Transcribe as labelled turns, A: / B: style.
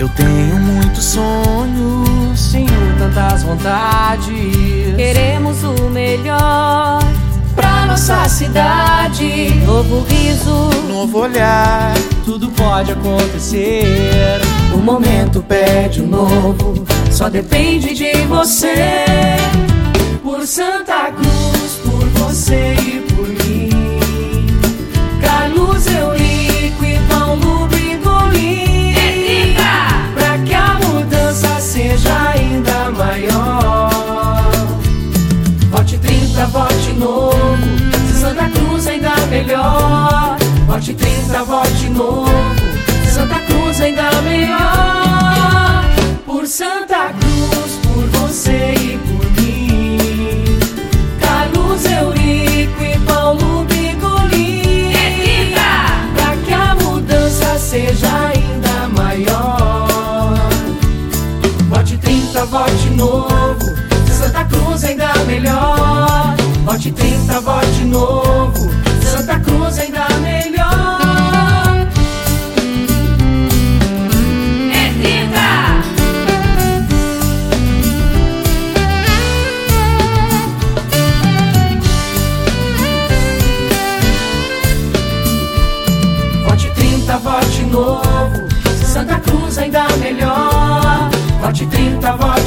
A: Eu tenho muitos sonhos, tenho tantas vontades.
B: Queremos o melhor
A: pra nossa cidade.
B: Novo riso,
A: novo olhar, tudo pode acontecer.
C: O momento pede um novo, só depende de você.
A: Seja ainda maior. Vote 30, vote novo. Santa Cruz ainda melhor. Vote 30, vote novo. Vote 30, vote